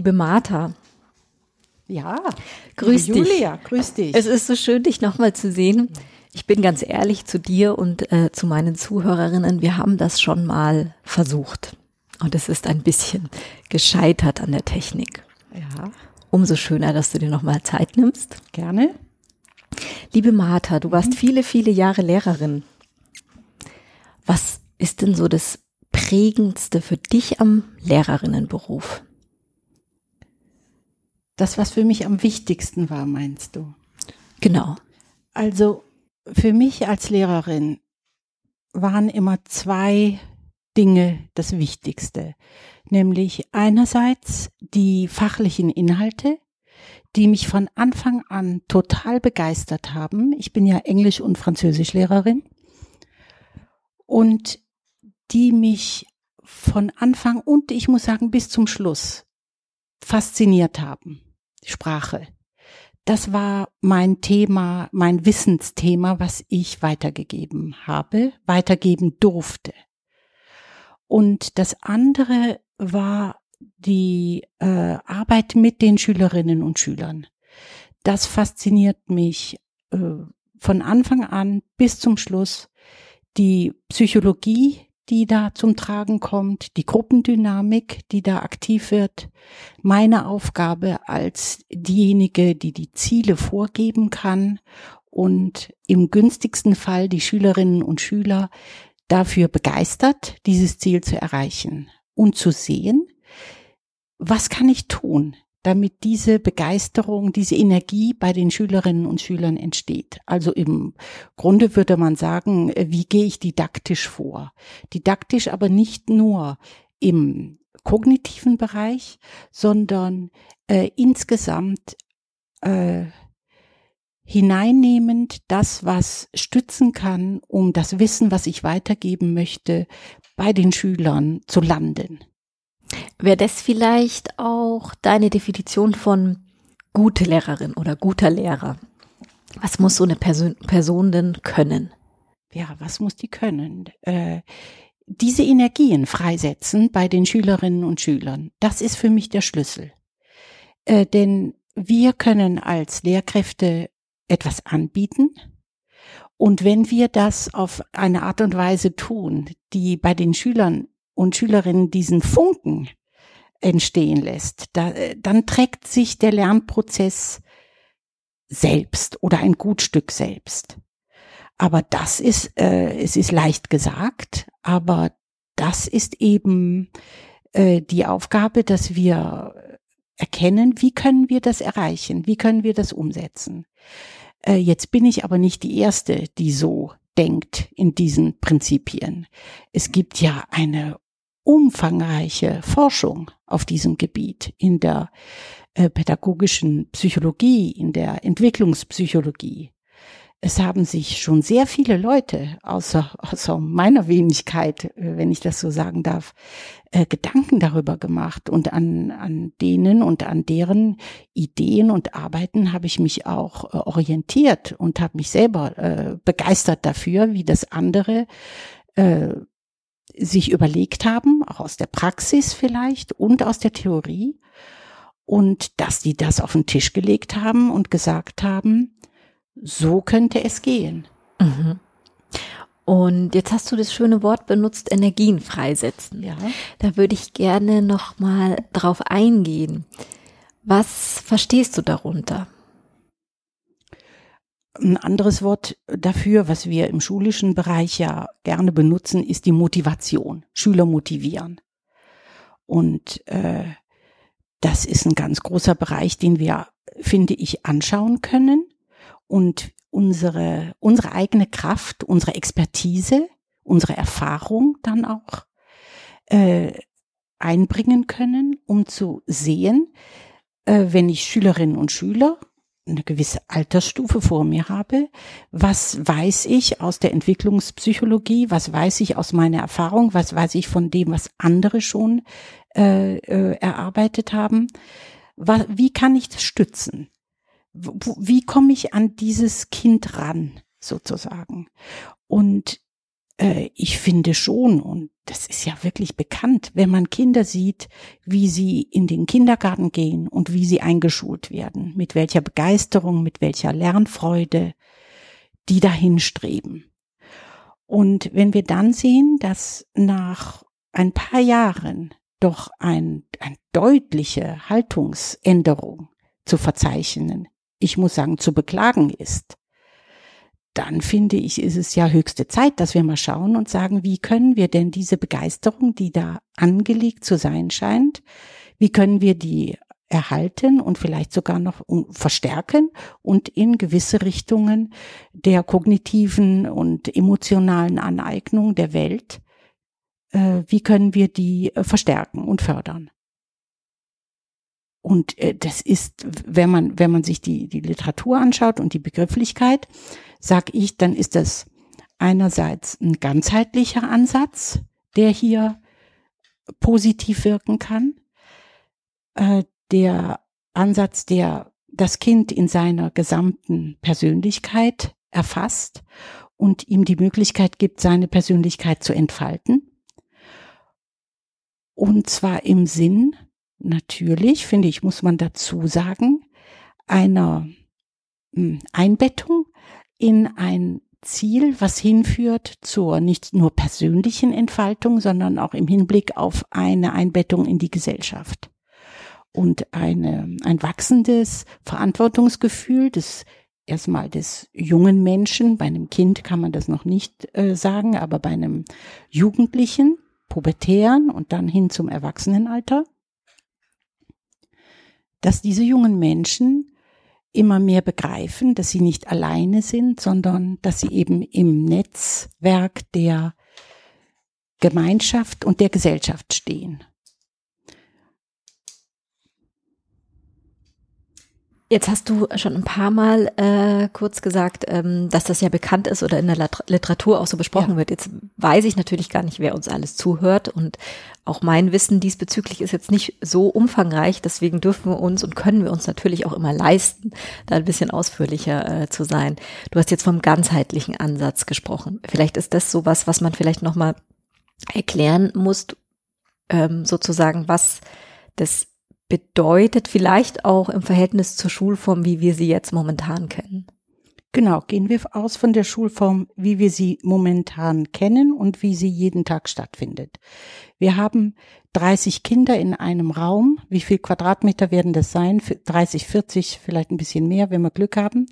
Liebe Martha. Ja. Grüß Julia, dich. Julia, grüß dich. Es ist so schön, dich nochmal zu sehen. Ich bin ganz ehrlich zu dir und äh, zu meinen Zuhörerinnen. Wir haben das schon mal versucht. Und es ist ein bisschen gescheitert an der Technik. Ja. Umso schöner, dass du dir nochmal Zeit nimmst. Gerne. Liebe Martha, du warst viele, viele Jahre Lehrerin. Was ist denn so das Prägendste für dich am Lehrerinnenberuf? Das, was für mich am wichtigsten war, meinst du? Genau. Also für mich als Lehrerin waren immer zwei Dinge das Wichtigste, nämlich einerseits die fachlichen Inhalte, die mich von Anfang an total begeistert haben. Ich bin ja Englisch- und Französischlehrerin und die mich von Anfang und ich muss sagen bis zum Schluss fasziniert haben. Sprache. Das war mein Thema, mein Wissensthema, was ich weitergegeben habe, weitergeben durfte. Und das andere war die äh, Arbeit mit den Schülerinnen und Schülern. Das fasziniert mich äh, von Anfang an bis zum Schluss. Die Psychologie die da zum Tragen kommt, die Gruppendynamik, die da aktiv wird, meine Aufgabe als diejenige, die die Ziele vorgeben kann und im günstigsten Fall die Schülerinnen und Schüler dafür begeistert, dieses Ziel zu erreichen und zu sehen, was kann ich tun? Damit diese Begeisterung, diese Energie bei den Schülerinnen und Schülern entsteht. Also im Grunde würde man sagen, äh, wie gehe ich didaktisch vor? Didaktisch aber nicht nur im kognitiven Bereich, sondern äh, insgesamt äh, hineinnehmend das, was stützen kann, um das Wissen, was ich weitergeben möchte, bei den Schülern zu landen. Wäre das vielleicht auch deine Definition von gute Lehrerin oder guter Lehrer? Was muss so eine Person, Person denn können? Ja, was muss die können? Äh, diese Energien freisetzen bei den Schülerinnen und Schülern, das ist für mich der Schlüssel. Äh, denn wir können als Lehrkräfte etwas anbieten. Und wenn wir das auf eine Art und Weise tun, die bei den Schülern und Schülerinnen diesen Funken entstehen lässt, da, dann trägt sich der Lernprozess selbst oder ein Gutstück selbst. Aber das ist, äh, es ist leicht gesagt, aber das ist eben äh, die Aufgabe, dass wir erkennen, wie können wir das erreichen, wie können wir das umsetzen. Äh, jetzt bin ich aber nicht die Erste, die so denkt in diesen Prinzipien. Es gibt ja eine umfangreiche Forschung auf diesem Gebiet in der äh, pädagogischen Psychologie, in der Entwicklungspsychologie. Es haben sich schon sehr viele Leute, außer, außer meiner Wenigkeit, äh, wenn ich das so sagen darf, äh, Gedanken darüber gemacht. Und an, an denen und an deren Ideen und Arbeiten habe ich mich auch orientiert und habe mich selber begeistert dafür, wie das andere sich überlegt haben, auch aus der Praxis vielleicht und aus der Theorie. Und dass die das auf den Tisch gelegt haben und gesagt haben, so könnte es gehen. Mhm. Und jetzt hast du das schöne Wort benutzt, Energien freisetzen. Ja. Da würde ich gerne noch mal drauf eingehen. Was verstehst du darunter? Ein anderes Wort dafür, was wir im schulischen Bereich ja gerne benutzen, ist die Motivation. Schüler motivieren. Und äh, das ist ein ganz großer Bereich, den wir, finde ich, anschauen können und unsere, unsere eigene Kraft, unsere Expertise, unsere Erfahrung dann auch äh, einbringen können, um zu sehen, äh, wenn ich Schülerinnen und Schüler eine gewisse Altersstufe vor mir habe, was weiß ich aus der Entwicklungspsychologie, was weiß ich aus meiner Erfahrung, was weiß ich von dem, was andere schon äh, äh, erarbeitet haben, was, wie kann ich das stützen? Wie komme ich an dieses Kind ran, sozusagen? Und äh, ich finde schon, und das ist ja wirklich bekannt, wenn man Kinder sieht, wie sie in den Kindergarten gehen und wie sie eingeschult werden, mit welcher Begeisterung, mit welcher Lernfreude die dahin streben. Und wenn wir dann sehen, dass nach ein paar Jahren doch ein, ein deutliche Haltungsänderung zu verzeichnen, ich muss sagen, zu beklagen ist, dann finde ich, ist es ja höchste Zeit, dass wir mal schauen und sagen, wie können wir denn diese Begeisterung, die da angelegt zu sein scheint, wie können wir die erhalten und vielleicht sogar noch verstärken und in gewisse Richtungen der kognitiven und emotionalen Aneignung der Welt, äh, wie können wir die äh, verstärken und fördern? Und äh, das ist, wenn man, wenn man sich die, die Literatur anschaut und die Begrifflichkeit, sag ich, dann ist das einerseits ein ganzheitlicher Ansatz, der hier positiv wirken kann. Äh, der Ansatz, der das Kind in seiner gesamten Persönlichkeit erfasst und ihm die Möglichkeit gibt, seine Persönlichkeit zu entfalten. Und zwar im Sinn, natürlich, finde ich, muss man dazu sagen, einer hm, Einbettung in ein Ziel, was hinführt zur nicht nur persönlichen Entfaltung, sondern auch im Hinblick auf eine Einbettung in die Gesellschaft und eine, ein wachsendes Verantwortungsgefühl des erstmal des jungen Menschen. Bei einem Kind kann man das noch nicht äh, sagen, aber bei einem Jugendlichen, Pubertären und dann hin zum Erwachsenenalter, dass diese jungen Menschen immer mehr begreifen, dass sie nicht alleine sind, sondern dass sie eben im Netzwerk der Gemeinschaft und der Gesellschaft stehen. Jetzt hast du schon ein paar Mal äh, kurz gesagt, ähm, dass das ja bekannt ist oder in der Literatur auch so besprochen ja. wird. Jetzt weiß ich natürlich gar nicht, wer uns alles zuhört und auch mein Wissen diesbezüglich ist jetzt nicht so umfangreich. Deswegen dürfen wir uns und können wir uns natürlich auch immer leisten, da ein bisschen ausführlicher äh, zu sein. Du hast jetzt vom ganzheitlichen Ansatz gesprochen. Vielleicht ist das sowas, was man vielleicht noch mal erklären muss, ähm, sozusagen, was das bedeutet, vielleicht auch im Verhältnis zur Schulform, wie wir sie jetzt momentan kennen. Genau, gehen wir aus von der Schulform, wie wir sie momentan kennen und wie sie jeden Tag stattfindet. Wir haben 30 Kinder in einem Raum. Wie viel Quadratmeter werden das sein? 30, 40, vielleicht ein bisschen mehr, wenn wir Glück haben.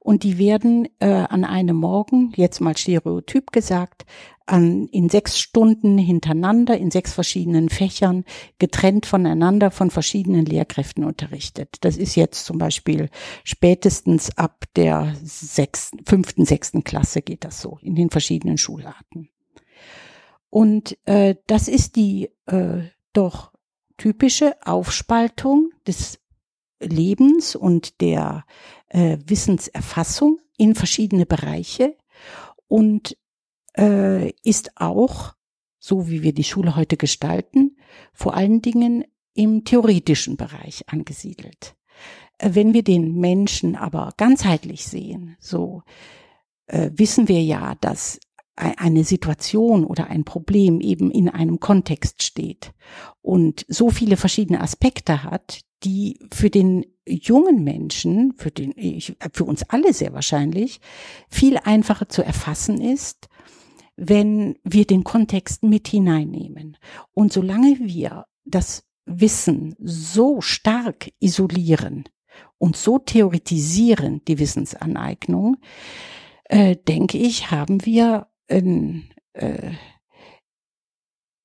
Und die werden äh, an einem Morgen, jetzt mal stereotyp gesagt, an, in sechs Stunden hintereinander in sechs verschiedenen Fächern getrennt voneinander von verschiedenen Lehrkräften unterrichtet. Das ist jetzt zum Beispiel spätestens ab der sechsten, fünften, sechsten Klasse geht das so in den verschiedenen Schularten. Und äh, das ist die äh, doch typische Aufspaltung des Lebens und der äh, Wissenserfassung in verschiedene Bereiche und äh, ist auch, so wie wir die Schule heute gestalten, vor allen Dingen im theoretischen Bereich angesiedelt. Äh, wenn wir den Menschen aber ganzheitlich sehen, so äh, wissen wir ja, dass eine Situation oder ein Problem eben in einem Kontext steht und so viele verschiedene Aspekte hat, die für den jungen Menschen, für den, für uns alle sehr wahrscheinlich, viel einfacher zu erfassen ist wenn wir den Kontext mit hineinnehmen. Und solange wir das Wissen so stark isolieren und so theoretisieren, die Wissensaneignung, äh, denke ich, haben wir ein, äh,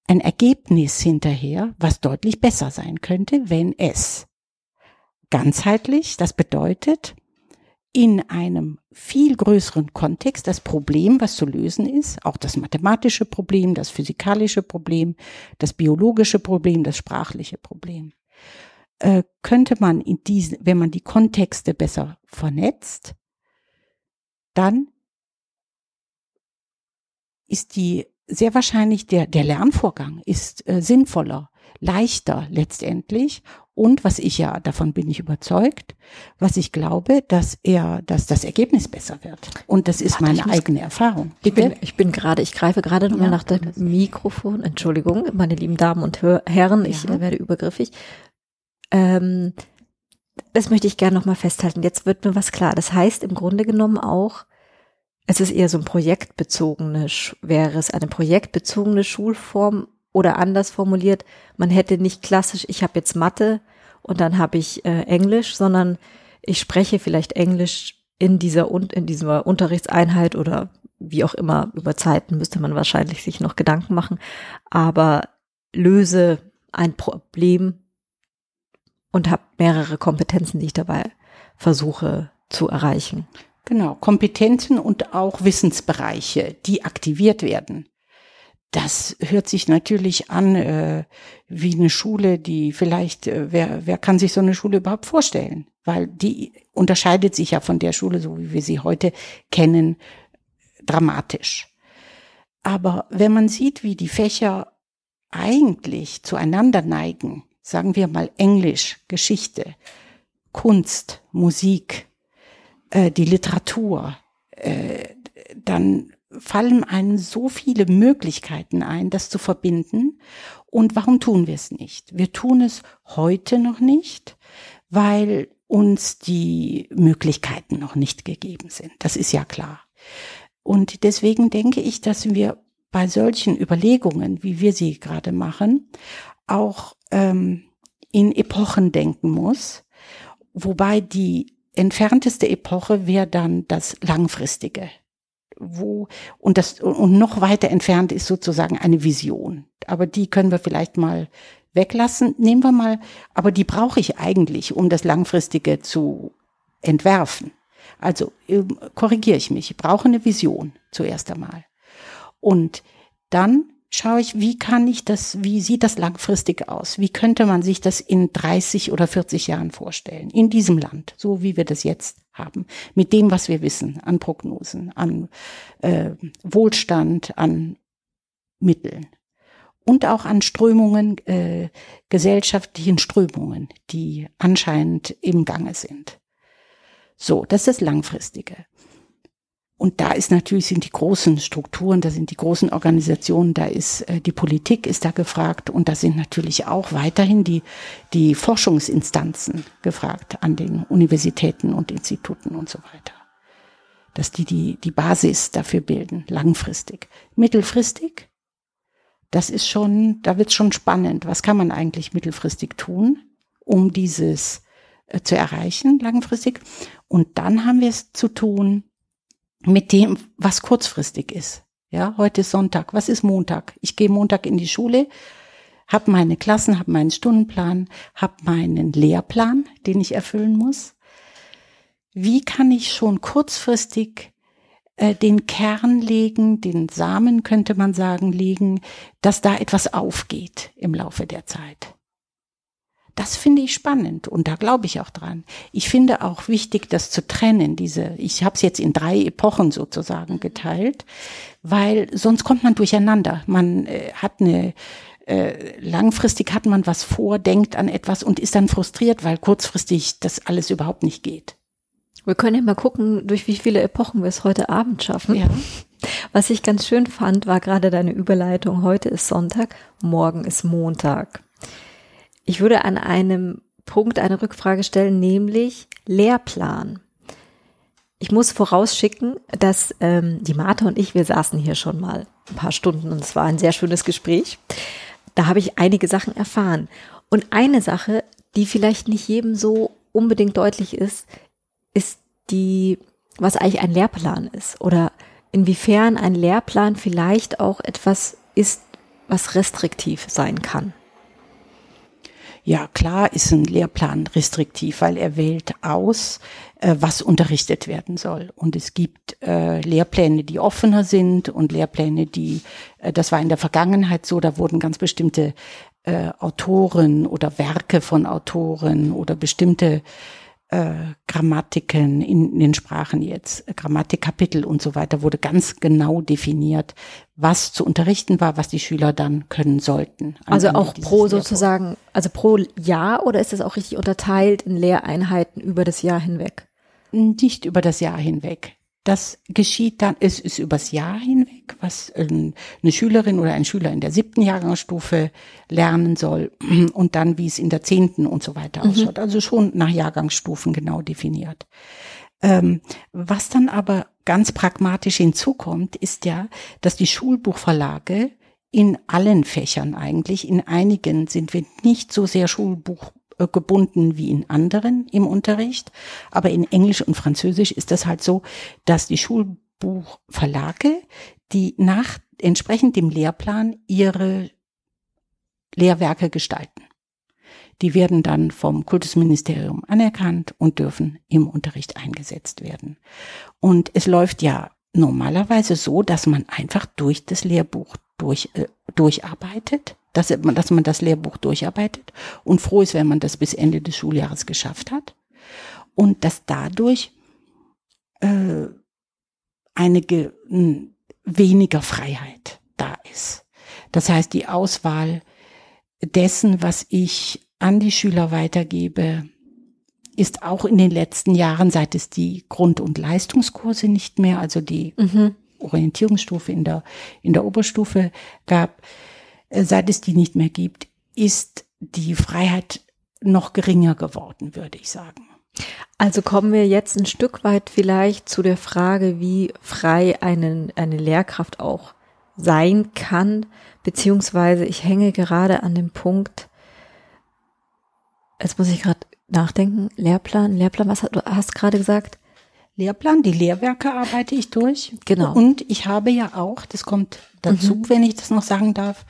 ein Ergebnis hinterher, was deutlich besser sein könnte, wenn es ganzheitlich, das bedeutet, in einem viel größeren Kontext das Problem, was zu lösen ist, auch das mathematische Problem, das physikalische Problem, das biologische Problem, das sprachliche Problem, äh, könnte man in diesen, wenn man die Kontexte besser vernetzt, dann ist die sehr wahrscheinlich der, der Lernvorgang ist äh, sinnvoller, leichter letztendlich Und was ich ja, davon bin ich überzeugt, was ich glaube, dass er, dass das Ergebnis besser wird. Und das ist Warte, meine eigene Erfahrung. Ich bin, ich bin gerade, ich greife gerade nochmal ja, nach dem Mikrofon. Entschuldigung, meine lieben Damen und Herren, ich ja. werde übergriffig. Ähm, das möchte ich gerne nochmal festhalten. Jetzt wird mir was klar. Das heißt im Grunde genommen auch, es ist eher so ein projektbezogene, wäre es eine projektbezogene Schulform oder anders formuliert, man hätte nicht klassisch, ich habe jetzt Mathe und dann habe ich äh, Englisch, sondern ich spreche vielleicht Englisch in dieser in dieser Unterrichtseinheit oder wie auch immer über Zeiten müsste man wahrscheinlich sich noch Gedanken machen, aber löse ein Problem und habe mehrere Kompetenzen, die ich dabei versuche zu erreichen. Genau, Kompetenzen und auch Wissensbereiche, die aktiviert werden das hört sich natürlich an äh, wie eine Schule, die vielleicht, äh, wer, wer kann sich so eine Schule überhaupt vorstellen? Weil die unterscheidet sich ja von der Schule, so wie wir sie heute kennen, dramatisch. Aber wenn man sieht, wie die Fächer eigentlich zueinander neigen, sagen wir mal Englisch, Geschichte, Kunst, Musik, äh, die Literatur, äh, dann fallen einem so viele Möglichkeiten ein, das zu verbinden. Und warum tun wir es nicht? Wir tun es heute noch nicht, weil uns die Möglichkeiten noch nicht gegeben sind. Das ist ja klar. Und deswegen denke ich, dass wir bei solchen Überlegungen, wie wir sie gerade machen, auch ähm, in Epochen denken muss, wobei die entfernteste Epoche wäre dann das Langfristige wo und das und noch weiter entfernt ist sozusagen eine Vision. Aber die können wir vielleicht mal weglassen. Nehmen wir mal, aber die brauche ich eigentlich, um das langfristige zu entwerfen. Also ähm, korrigiere ich mich. Ich brauche eine Vision zuerst einmal. Und dann schaue ich, wie kann ich das, wie sieht das langfristig aus? Wie könnte man sich das in 30 oder 40 Jahren vorstellen? In diesem Land, so wie wir das jetzt haben. Mit dem, was wir wissen an Prognosen, an äh, Wohlstand, an Mitteln. Und auch an Strömungen, äh, gesellschaftlichen Strömungen, die anscheinend im Gange sind. So, das ist das Langfristige. Und da ist natürlich sind die großen Strukturen, da sind die großen Organisationen, da ist äh, die Politik ist da gefragt und da sind natürlich auch weiterhin die die Forschungsinstanzen gefragt an den Universitäten und Instituten und so weiter, dass die die die Basis dafür bilden langfristig, mittelfristig. Das ist schon, da wird schon spannend. Was kann man eigentlich mittelfristig tun, um dieses äh, zu erreichen langfristig? Und dann haben wir es zu tun mit dem, was kurzfristig ist. Ja, heute ist Sonntag. Was ist Montag? Ich gehe Montag in die Schule, habe meine Klassen, habe meinen Stundenplan, habe meinen Lehrplan, den ich erfüllen muss. Wie kann ich schon kurzfristig äh, den Kern legen, den Samen könnte man sagen, legen, dass da etwas aufgeht im Laufe der Zeit? Das finde ich spannend und da glaube ich auch dran. Ich finde auch wichtig, das zu trennen. Diese, ich habe es jetzt in drei Epochen sozusagen geteilt, weil sonst kommt man durcheinander. Man äh, hat eine äh, langfristig hat man was vor, denkt an etwas und ist dann frustriert, weil kurzfristig das alles überhaupt nicht geht. Wir können ja mal gucken, durch wie viele Epochen wir es heute Abend schaffen. Ja. Was ich ganz schön fand, war gerade deine Überleitung. Heute ist Sonntag, morgen ist Montag. Ich würde an einem Punkt eine Rückfrage stellen, nämlich Lehrplan. Ich muss vorausschicken, dass ähm, die Martha und ich, wir saßen hier schon mal ein paar Stunden und es war ein sehr schönes Gespräch. Da habe ich einige Sachen erfahren. Und eine Sache, die vielleicht nicht jedem so unbedingt deutlich ist, ist die, was eigentlich ein Lehrplan ist oder inwiefern ein Lehrplan vielleicht auch etwas ist, was restriktiv sein kann. Ja, klar ist ein Lehrplan restriktiv, weil er wählt aus, äh, was unterrichtet werden soll. Und es gibt äh, Lehrpläne, die offener sind und Lehrpläne, die, äh, das war in der Vergangenheit so, da wurden ganz bestimmte äh, Autoren oder Werke von Autoren oder bestimmte äh, Grammatiken in, in den Sprachen jetzt, Grammatikkapitel und so weiter, wurde ganz genau definiert, was zu unterrichten war, was die Schüler dann können sollten. Also auch pro sozusagen, also pro Jahr oder ist das auch richtig unterteilt in Lehreinheiten über das Jahr hinweg? Nicht über das Jahr hinweg. Das geschieht dann, es ist übers Jahr hinweg, was eine Schülerin oder ein Schüler in der siebten Jahrgangsstufe lernen soll und dann, wie es in der zehnten und so weiter mhm. ausschaut. Also schon nach Jahrgangsstufen genau definiert. Ähm, was dann aber ganz pragmatisch hinzukommt, ist ja, dass die Schulbuchverlage in allen Fächern eigentlich, in einigen sind wir nicht so sehr Schulbuch äh, gebunden wie in anderen im Unterricht. Aber in Englisch und Französisch ist das halt so, dass die Schulbuchverlage, die nach entsprechend dem Lehrplan ihre Lehrwerke gestalten. Die werden dann vom Kultusministerium anerkannt und dürfen im Unterricht eingesetzt werden. Und es läuft ja normalerweise so, dass man einfach durch das Lehrbuch durch, äh, durcharbeitet dass, dass man das Lehrbuch durcharbeitet und froh ist, wenn man das bis Ende des Schuljahres geschafft hat. Und dass dadurch äh, eine weniger Freiheit da ist. Das heißt, die Auswahl dessen, was ich an die Schüler weitergebe, ist auch in den letzten Jahren, seit es die Grund- und Leistungskurse nicht mehr, also die mhm. Orientierungsstufe in der, in der Oberstufe gab, äh, seit es die nicht mehr gibt, ist die Freiheit noch geringer geworden, würde ich sagen. Also kommen wir jetzt ein Stück weit vielleicht zu der Frage, wie frei eine, eine Lehrkraft auch sein kann, beziehungsweise ich hänge gerade an dem Punkt, jetzt muss ich gerade nachdenken, Lehrplan, Lehrplan, was hast du hast gerade gesagt? Lehrplan, die Lehrwerke arbeite ich durch. Genau. Und ich habe ja auch, das kommt dazu, mhm. wenn ich das noch sagen darf,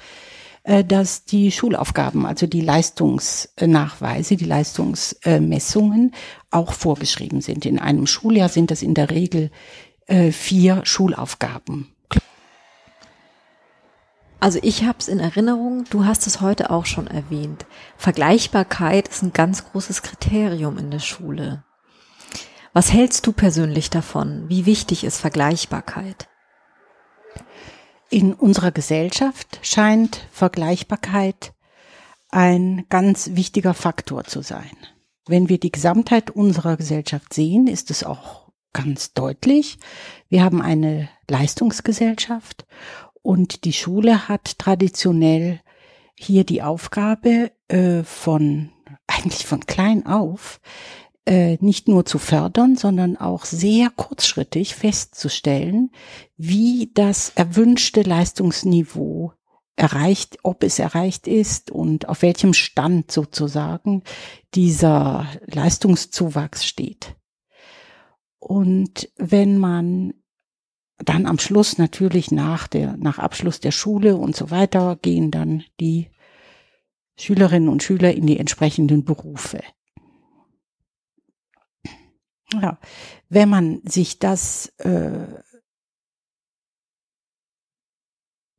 dass die Schulaufgaben, also die Leistungsnachweise, die Leistungsmessungen auch vorgeschrieben sind. In einem Schuljahr sind das in der Regel äh, vier Schulaufgaben. Also ich habe es in Erinnerung, du hast es heute auch schon erwähnt. Vergleichbarkeit ist ein ganz großes Kriterium in der Schule. Was hältst du persönlich davon? Wie wichtig ist Vergleichbarkeit? In unserer Gesellschaft scheint Vergleichbarkeit ein ganz wichtiger Faktor zu sein. Wenn wir die Gesamtheit unserer Gesellschaft sehen, ist es auch ganz deutlich. Wir haben eine Leistungsgesellschaft und die Schule hat traditionell hier die Aufgabe äh, von eigentlich von klein auf äh, nicht nur zu fördern, sondern auch sehr kurzschrittig festzustellen, wie das erwünschte Leistungsniveau erreicht, ob es erreicht ist und auf welchem Stand sozusagen dieser Leistungszuwachs steht. Und wenn man dann am Schluss natürlich nach der, nach Abschluss der Schule und so weiter gehen dann die Schülerinnen und Schüler in die entsprechenden Berufe. Ja, wenn man sich das äh,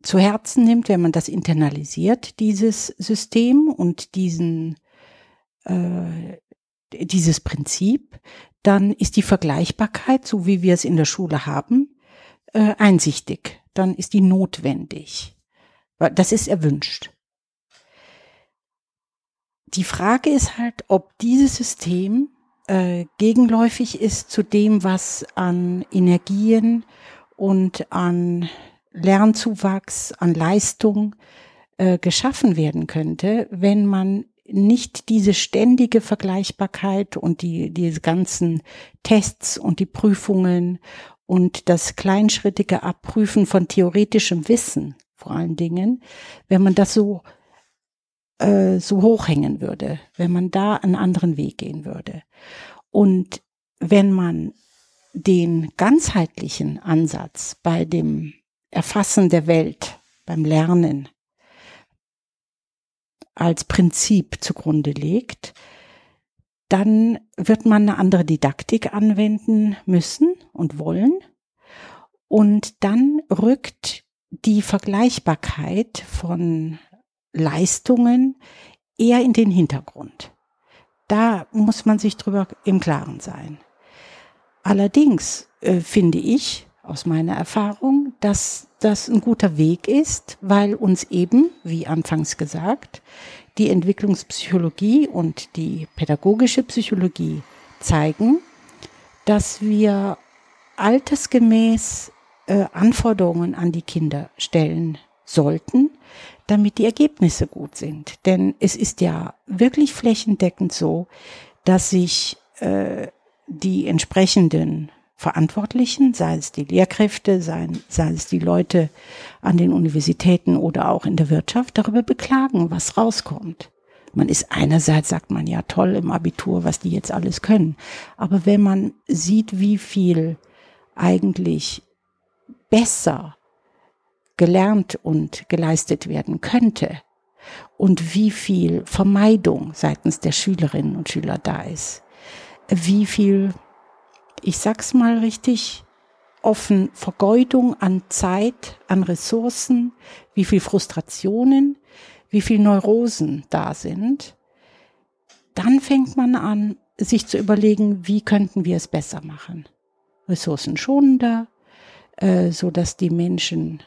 zu Herzen nimmt, wenn man das internalisiert, dieses System und diesen, äh, dieses Prinzip, dann ist die Vergleichbarkeit, so wie wir es in der Schule haben, äh, einsichtig. Dann ist die notwendig. Das ist erwünscht. Die Frage ist halt, ob dieses System äh, gegenläufig ist zu dem, was an Energien und an Lernzuwachs, an Leistung äh, geschaffen werden könnte, wenn man nicht diese ständige Vergleichbarkeit und die, diese ganzen Tests und die Prüfungen und das kleinschrittige Abprüfen von theoretischem Wissen vor allen Dingen, wenn man das so äh, so hochhängen würde, wenn man da einen anderen Weg gehen würde. Und wenn man den ganzheitlichen Ansatz bei dem Erfassen der Welt, beim Lernen als Prinzip zugrunde legt, dann wird man eine andere Didaktik anwenden müssen und wollen. Und dann rückt die Vergleichbarkeit von Leistungen eher in den Hintergrund. Da muss man sich drüber im Klaren sein. Allerdings äh, finde ich aus meiner Erfahrung, dass das ein guter Weg ist, weil uns eben, wie anfangs gesagt, die Entwicklungspsychologie und die pädagogische Psychologie zeigen, dass wir altersgemäß äh, Anforderungen an die Kinder stellen sollten, damit die Ergebnisse gut sind. Denn es ist ja wirklich flächendeckend so, dass sich äh, die entsprechenden Verantwortlichen, sei es die Lehrkräfte, sei, sei es die Leute an den Universitäten oder auch in der Wirtschaft, darüber beklagen, was rauskommt. Man ist einerseits, sagt man ja toll im Abitur, was die jetzt alles können. Aber wenn man sieht, wie viel eigentlich besser gelernt und geleistet werden könnte und wie viel Vermeidung seitens der Schülerinnen und Schüler da ist, wie viel ich sag's mal richtig offen, Vergeudung an Zeit, an Ressourcen, wie viel Frustrationen, wie viel Neurosen da sind, dann fängt man an, sich zu überlegen, wie könnten wir es besser machen. Ressourcenschonender, äh, so dass die Menschen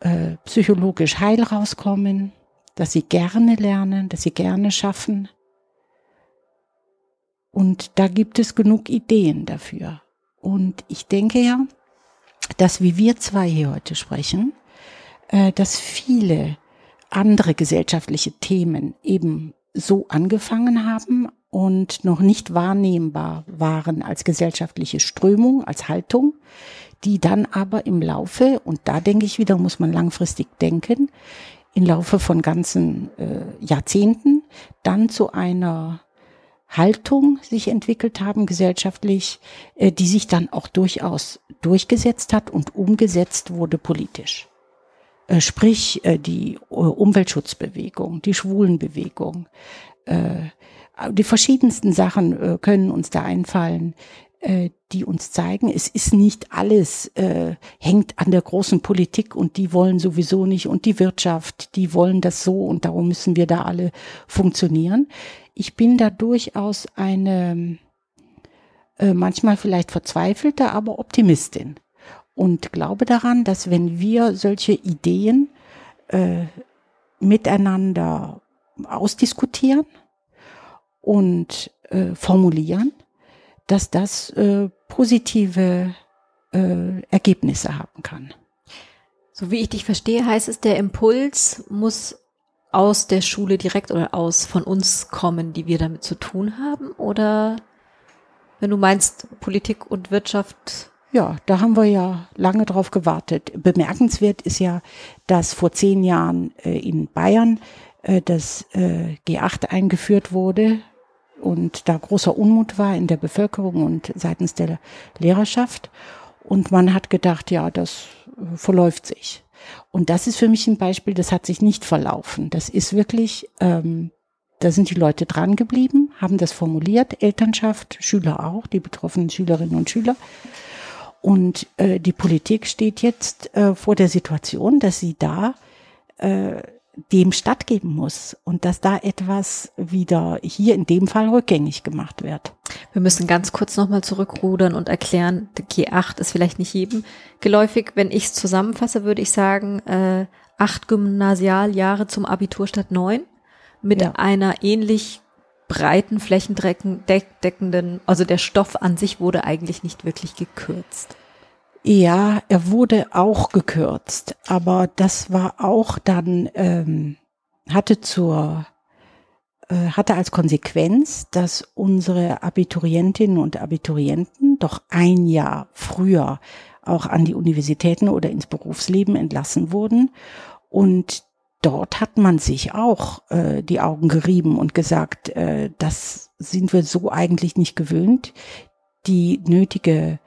äh, psychologisch heil rauskommen, dass sie gerne lernen, dass sie gerne schaffen, und da gibt es genug Ideen dafür. Und ich denke ja, dass wie wir zwei hier heute sprechen, äh, dass viele andere gesellschaftliche Themen eben so angefangen haben und noch nicht wahrnehmbar waren als gesellschaftliche Strömung, als Haltung, die dann aber im Laufe, und da denke ich wieder, muss man langfristig denken, im Laufe von ganzen äh, Jahrzehnten dann zu einer Haltung sich entwickelt haben gesellschaftlich, äh, die sich dann auch durchaus durchgesetzt hat und umgesetzt wurde politisch. Äh, sprich äh, die Umweltschutzbewegung, die Schwulenbewegung, die verschiedensten Sachen können uns da einfallen, die uns zeigen, es ist nicht alles, äh, hängt an der großen Politik und die wollen sowieso nicht und die Wirtschaft, die wollen das so und darum müssen wir da alle funktionieren. Ich bin da durchaus eine äh, manchmal vielleicht verzweifelte, aber Optimistin und glaube daran, dass wenn wir solche Ideen äh, miteinander ausdiskutieren und äh, formulieren, dass das äh, positive äh, Ergebnisse haben kann. So wie ich dich verstehe, heißt es, der Impuls muss aus der Schule direkt oder aus von uns kommen, die wir damit zu tun haben? Oder wenn du meinst Politik und Wirtschaft? Ja, da haben wir ja lange drauf gewartet. Bemerkenswert ist ja, dass vor zehn Jahren äh, in Bayern äh, das äh, G8 eingeführt wurde und da großer Unmut war in der Bevölkerung und seitens der Lehrerschaft. Und man hat gedacht, ja, das äh, verläuft sich. Und das ist für mich ein Beispiel, das hat sich nicht verlaufen. Das ist wirklich, ähm, da sind die Leute dran geblieben, haben das formuliert, Elternschaft, Schüler auch, die betroffenen Schülerinnen und Schüler. Und äh, die Politik steht jetzt äh, vor der Situation, dass sie da äh, dem stattgeben muss und dass da etwas wieder hier in dem Fall rückgängig gemacht wird. Wir müssen ganz kurz nochmal zurückrudern und erklären, G8 ist vielleicht nicht jedem geläufig. Wenn ich es zusammenfasse, würde ich sagen, äh, acht Gymnasialjahre zum Abitur statt neun mit ja. einer ähnlich breiten, flächendeckenden, also der Stoff an sich wurde eigentlich nicht wirklich gekürzt. Ja, er wurde auch gekürzt, aber das war auch dann, ähm, hatte zur, äh, hatte als Konsequenz, dass unsere Abiturientinnen und Abiturienten doch ein Jahr früher auch an die Universitäten oder ins Berufsleben entlassen wurden. Und dort hat man sich auch äh, die Augen gerieben und gesagt, äh, das sind wir so eigentlich nicht gewöhnt. Die nötige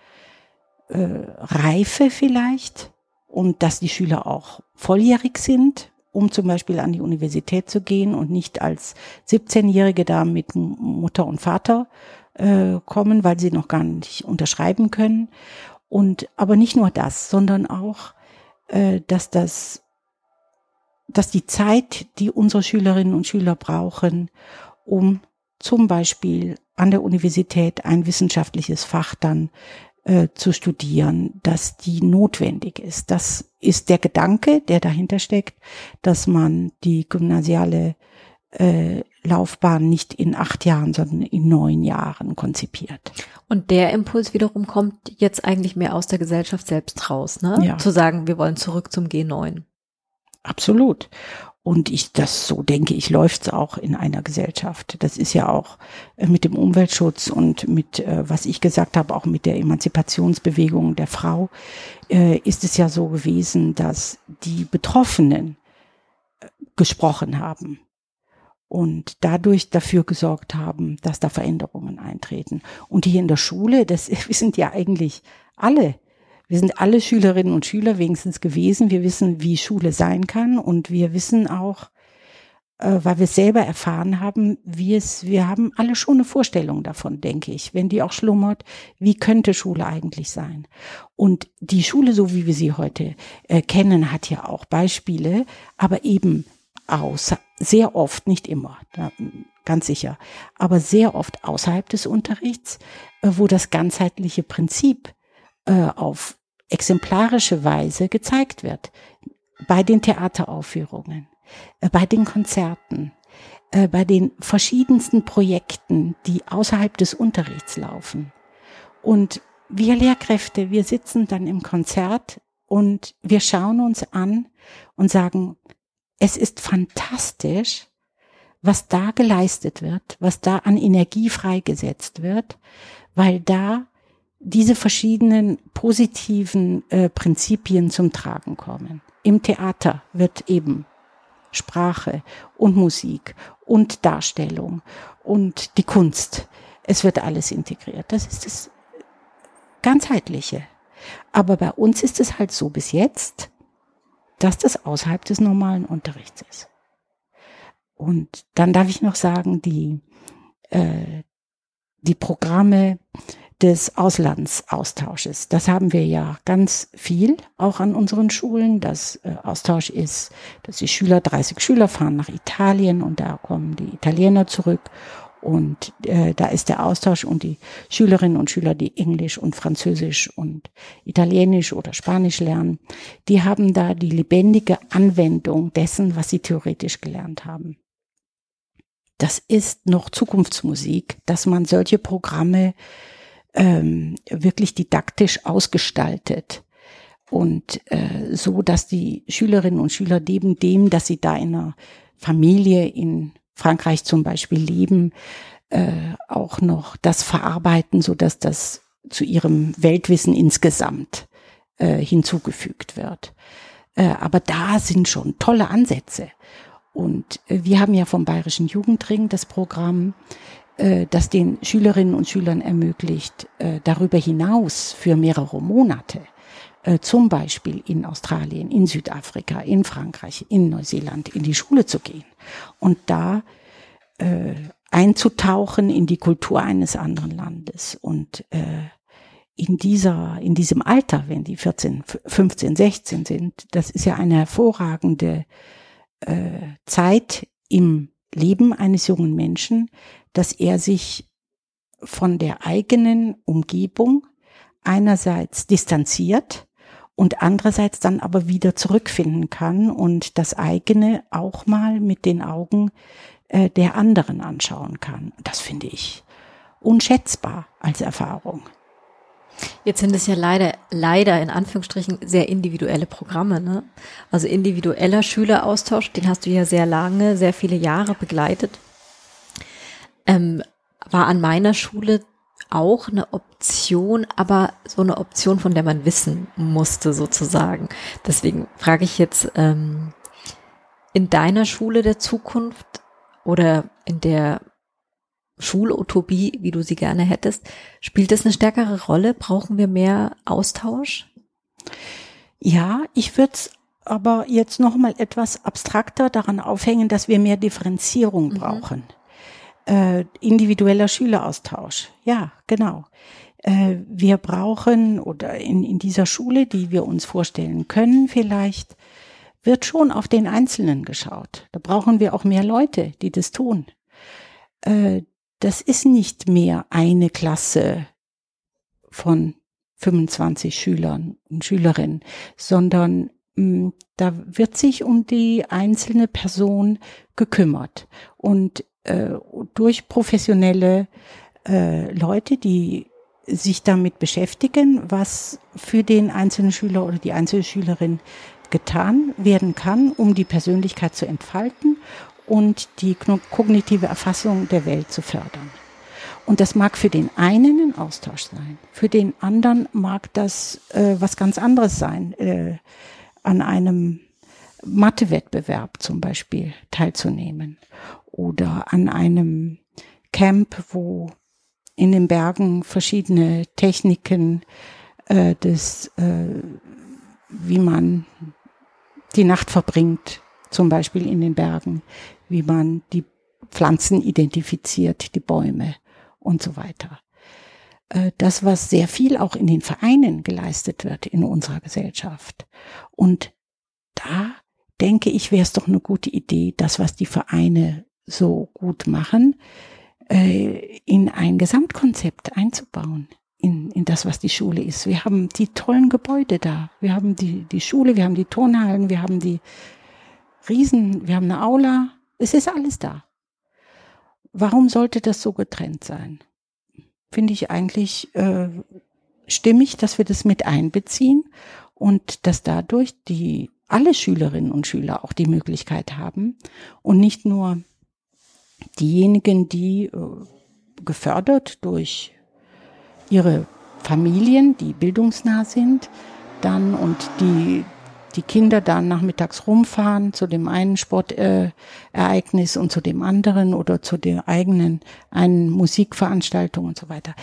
äh, Reife vielleicht und dass die Schüler auch volljährig sind, um zum Beispiel an die Universität zu gehen und nicht als 17-Jährige da mit Mutter und Vater äh, kommen, weil sie noch gar nicht unterschreiben können. Und aber nicht nur das, sondern auch, äh, dass das, dass die Zeit, die unsere Schülerinnen und Schüler brauchen, um zum Beispiel an der Universität ein wissenschaftliches Fach dann äh, zu studieren, dass die notwendig ist. Das ist der Gedanke, der dahinter steckt, dass man die gymnasiale äh, Laufbahn nicht in acht Jahren, sondern in neun Jahren konzipiert. Und der Impuls wiederum kommt jetzt eigentlich mehr aus der Gesellschaft selbst raus, ne? Ja. Zu sagen, wir wollen zurück zum G9. Absolut. Und ich, das so denke ich, läuft's auch in einer Gesellschaft. Das ist ja auch äh, mit dem Umweltschutz und mit, äh, was ich gesagt habe, auch mit der Emanzipationsbewegung der Frau, äh, ist es ja so gewesen, dass die Betroffenen gesprochen haben und dadurch dafür gesorgt haben, dass da Veränderungen eintreten. Und hier in der Schule, das sind ja eigentlich alle wir sind alle Schülerinnen und Schüler wenigstens gewesen. Wir wissen, wie Schule sein kann und wir wissen auch, äh, weil wir es selber erfahren haben, wie es, wir haben alle schon eine Vorstellung davon, denke ich, wenn die auch schlummert, wie könnte Schule eigentlich sein? Und die Schule, so wie wir sie heute äh, kennen, hat ja auch Beispiele, aber eben aus, sehr oft, nicht immer, da, ganz sicher, aber sehr oft außerhalb des Unterrichts, äh, wo das ganzheitliche Prinzip äh, auf exemplarische Weise gezeigt wird. Bei den Theateraufführungen, äh, bei den Konzerten, äh, bei den verschiedensten Projekten, die außerhalb des Unterrichts laufen. Und wir Lehrkräfte, wir sitzen dann im Konzert und wir schauen uns an und sagen, es ist fantastisch, was da geleistet wird, was da an Energie freigesetzt wird, weil da diese verschiedenen positiven äh, Prinzipien zum Tragen kommen. Im Theater wird eben Sprache und Musik und Darstellung und die Kunst. Es wird alles integriert. Das ist das ganzheitliche. Aber bei uns ist es halt so bis jetzt, dass das außerhalb des normalen Unterrichts ist. Und dann darf ich noch sagen, die, äh, die Programme des Auslandsaustausches. Das haben wir ja ganz viel auch an unseren Schulen. Das äh, Austausch ist, dass die Schüler, 30 Schüler fahren nach Italien und da kommen die Italiener zurück und äh, da ist der Austausch und die Schülerinnen und Schüler, die Englisch und Französisch und Italienisch oder Spanisch lernen, die haben da die lebendige Anwendung dessen, was sie theoretisch gelernt haben. Das ist noch Zukunftsmusik, dass man solche Programme ähm, wirklich didaktisch ausgestaltet und äh, so, dass die Schülerinnen und Schüler neben dem, dass sie da in einer Familie in Frankreich zum Beispiel leben, äh, auch noch das verarbeiten, so dass das zu ihrem Weltwissen insgesamt äh, hinzugefügt wird. Äh, aber da sind schon tolle Ansätze. Und äh, wir haben ja vom Bayerischen Jugendring das Programm, äh, das den Schülerinnen und Schülern ermöglicht, äh, darüber hinaus für mehrere Monate, zum Beispiel in Australien, in Südafrika, in Frankreich, in Neuseeland, in die Schule zu gehen. Und da einzutauchen in die Kultur eines anderen Landes. Und in dieser, in diesem Alter, wenn die 14, 15, 16 sind, das ist ja eine hervorragende äh, Zeit im Leben eines jungen Menschen, dass er sich von der eigenen Umgebung einerseits distanziert und andererseits dann aber wieder zurückfinden kann und das eigene auch mal mit den Augen äh, der anderen anschauen kann. Das finde ich unschätzbar als Erfahrung. Jetzt sind es ja leider, leider in Anführungsstrichen sehr individuelle Programme. Ne? Also individueller Schüleraustausch, den hast du ja sehr lange, sehr viele Jahre begleitet ähm, war an meiner Schule auch eine Option, aber so eine Option, von der man wissen musste sozusagen. Deswegen frage ich jetzt, ähm, in deiner Schule der Zukunft oder in der Schulutopie, wie du sie gerne hättest, spielt das eine stärkere Rolle? Brauchen wir mehr Austausch? Ja, ich würde es aber jetzt noch mal etwas abstrakter daran aufhängen, dass wir mehr Differenzierung mhm. brauchen äh, individueller Schüleraustausch. Ja, genau. Äh, wir brauchen oder in, in dieser Schule, die wir uns vorstellen können, vielleicht wird schon auf den Einzelnen geschaut. Da brauchen wir auch mehr Leute, die das tun. Äh, das ist nicht mehr eine Klasse von 25 Schülern und Schülerinnen, sondern mh, mm, da wird sich um die einzelne Person gekümmert. Und äh, durch professionelle äh, Leute, die sich damit beschäftigen, was für den einzelnen Schüler oder die einzelne Schülerin getan werden kann, um die Persönlichkeit zu entfalten und die kognitive Erfassung der Welt zu fördern. Und das mag für den einen ein Austausch sein, für den anderen mag das äh, was ganz anderes sein, äh, an einem Mathewettbewerb zum Beispiel teilzunehmen oder an einem Camp, wo in den Bergen verschiedene Techniken äh, des, äh, wie man die Nacht verbringt, zum Beispiel in den Bergen, wie man die Pflanzen identifiziert, die Bäume und so weiter. Äh, das, was sehr viel auch in den Vereinen geleistet wird in unserer Gesellschaft. Und da denke ich, wäre es doch eine gute Idee, das, was die Vereine so gut machen, äh, in ein Gesamtkonzept einzubauen. In, in das, was die Schule ist. Wir haben die tollen Gebäude da. Wir haben die, die Schule, wir haben die Turnhallen, wir haben die Riesen, wir haben eine Aula. Es ist alles da. Warum sollte das so getrennt sein? Finde ich eigentlich äh, stimmig, dass wir das mit einbeziehen und dass dadurch die alle Schülerinnen und Schüler auch die Möglichkeit haben und nicht nur diejenigen, die äh, gefördert durch ihre Familien, die bildungsnah sind, dann und die die Kinder dann nachmittags rumfahren zu dem einen Sportereignis äh, und zu dem anderen oder zu der eigenen einen Musikveranstaltung und so weiter,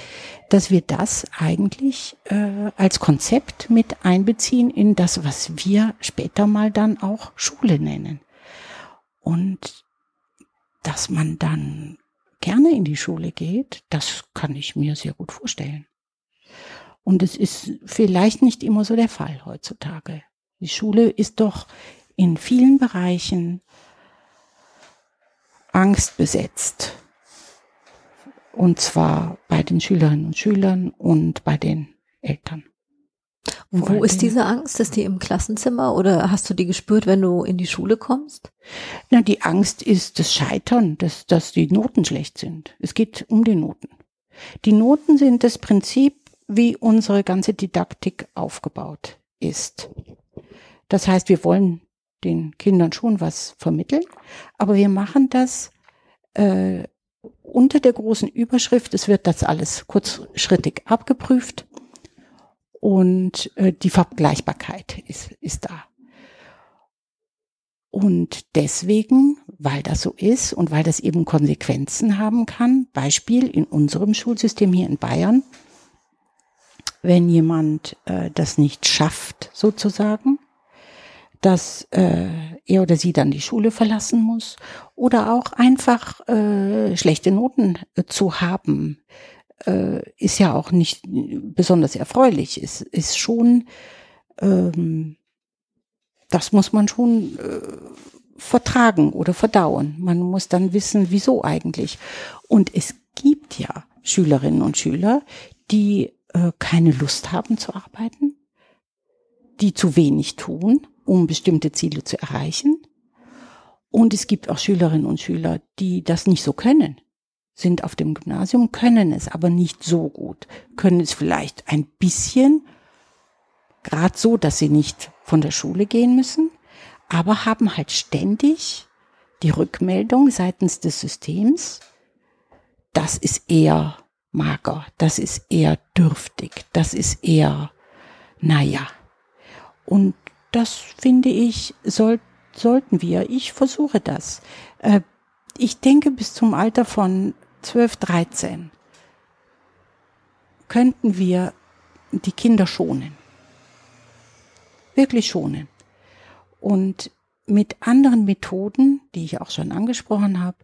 dass wir das eigentlich äh, als Konzept mit einbeziehen in das, was wir später mal dann auch Schule nennen. Und dass man dann gerne in die Schule geht, das kann ich mir sehr gut vorstellen. Und es ist vielleicht nicht immer so der Fall heutzutage. Die Schule ist doch in vielen Bereichen angstbesetzt. Und zwar bei den Schülerinnen und Schülern und bei den Eltern. Und wo ist diese Angst? Ist die im Klassenzimmer oder hast du die gespürt, wenn du in die Schule kommst? Na, die Angst ist das Scheitern, dass, dass die Noten schlecht sind. Es geht um die Noten. Die Noten sind das Prinzip, wie unsere ganze Didaktik aufgebaut ist. Das heißt, wir wollen den Kindern schon was vermitteln, aber wir machen das äh, unter der großen Überschrift, es wird das alles kurzschrittig abgeprüft und äh, die Vergleichbarkeit ist, ist da. Und deswegen, weil das so ist und weil das eben Konsequenzen haben kann, Beispiel in unserem Schulsystem hier in Bayern, wenn jemand äh, das nicht schafft, sozusagen, dass äh, er oder sie dann die Schule verlassen muss oder auch einfach äh, schlechte Noten äh, zu haben, äh, ist ja auch nicht besonders erfreulich. Es ist schon, ähm, das muss man schon äh, vertragen oder verdauen. Man muss dann wissen, wieso eigentlich. Und es gibt ja Schülerinnen und Schüler, die äh, keine Lust haben zu arbeiten, die zu wenig tun um bestimmte Ziele zu erreichen. Und es gibt auch Schülerinnen und Schüler, die das nicht so können, sind auf dem Gymnasium, können es aber nicht so gut, können es vielleicht ein bisschen, gerade so, dass sie nicht von der Schule gehen müssen, aber haben halt ständig die Rückmeldung seitens des Systems, das ist eher mager, das ist eher dürftig, das ist eher, naja. Und das finde ich, soll, sollten wir. Ich versuche das. Äh, ich denke, bis zum Alter von 12, 13 könnten wir die Kinder schonen. Wirklich schonen. Und mit anderen Methoden, die ich auch schon angesprochen habe,